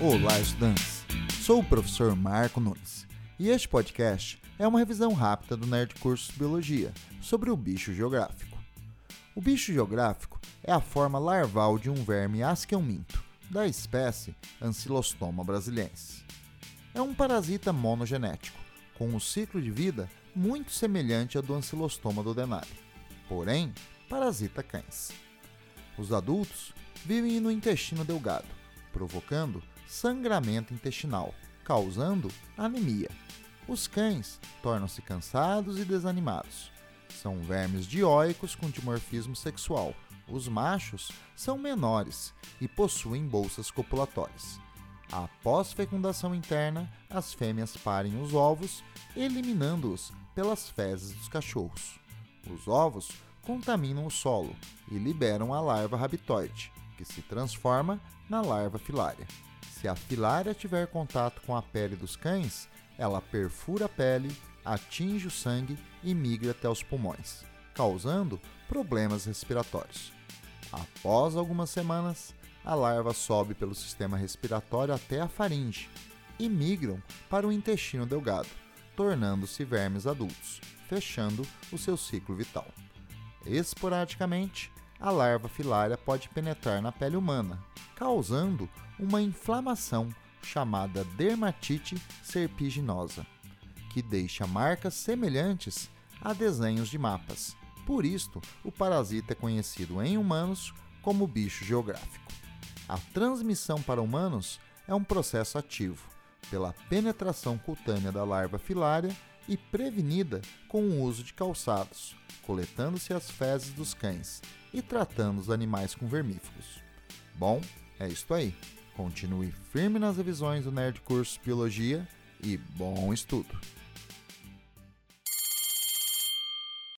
Olá, estudantes! Sou o professor Marco Nunes e este podcast é uma revisão rápida do Nerd Cursos Biologia sobre o bicho geográfico. O bicho geográfico é a forma larval de um verme asqueuminto, da espécie Ancylostoma brasiliensis. É um parasita monogenético, com um ciclo de vida muito semelhante ao do Ancylostoma duodenale, porém parasita cães. Os adultos vivem no intestino delgado, provocando sangramento intestinal, causando anemia. Os cães tornam-se cansados e desanimados. São vermes dioicos com dimorfismo sexual. Os machos são menores e possuem bolsas copulatórias. Após fecundação interna, as fêmeas parem os ovos, eliminando-os pelas fezes dos cachorros. Os ovos contaminam o solo e liberam a larva rabitoide, que se transforma na larva filária. Se a filária tiver contato com a pele dos cães, ela perfura a pele, atinge o sangue e migra até os pulmões, causando problemas respiratórios. Após algumas semanas, a larva sobe pelo sistema respiratório até a faringe e migram para o intestino delgado, tornando-se vermes adultos, fechando o seu ciclo vital. Esporadicamente, a larva filária pode penetrar na pele humana, causando uma inflamação chamada dermatite serpiginosa, que deixa marcas semelhantes a desenhos de mapas. Por isto, o parasita é conhecido em humanos como bicho geográfico. A transmissão para humanos é um processo ativo, pela penetração cutânea da larva filária e prevenida com o uso de calçados, coletando-se as fezes dos cães e tratando os animais com vermífugos. Bom, é isto aí. Continue firme nas revisões do Nerd Curso Biologia e bom estudo!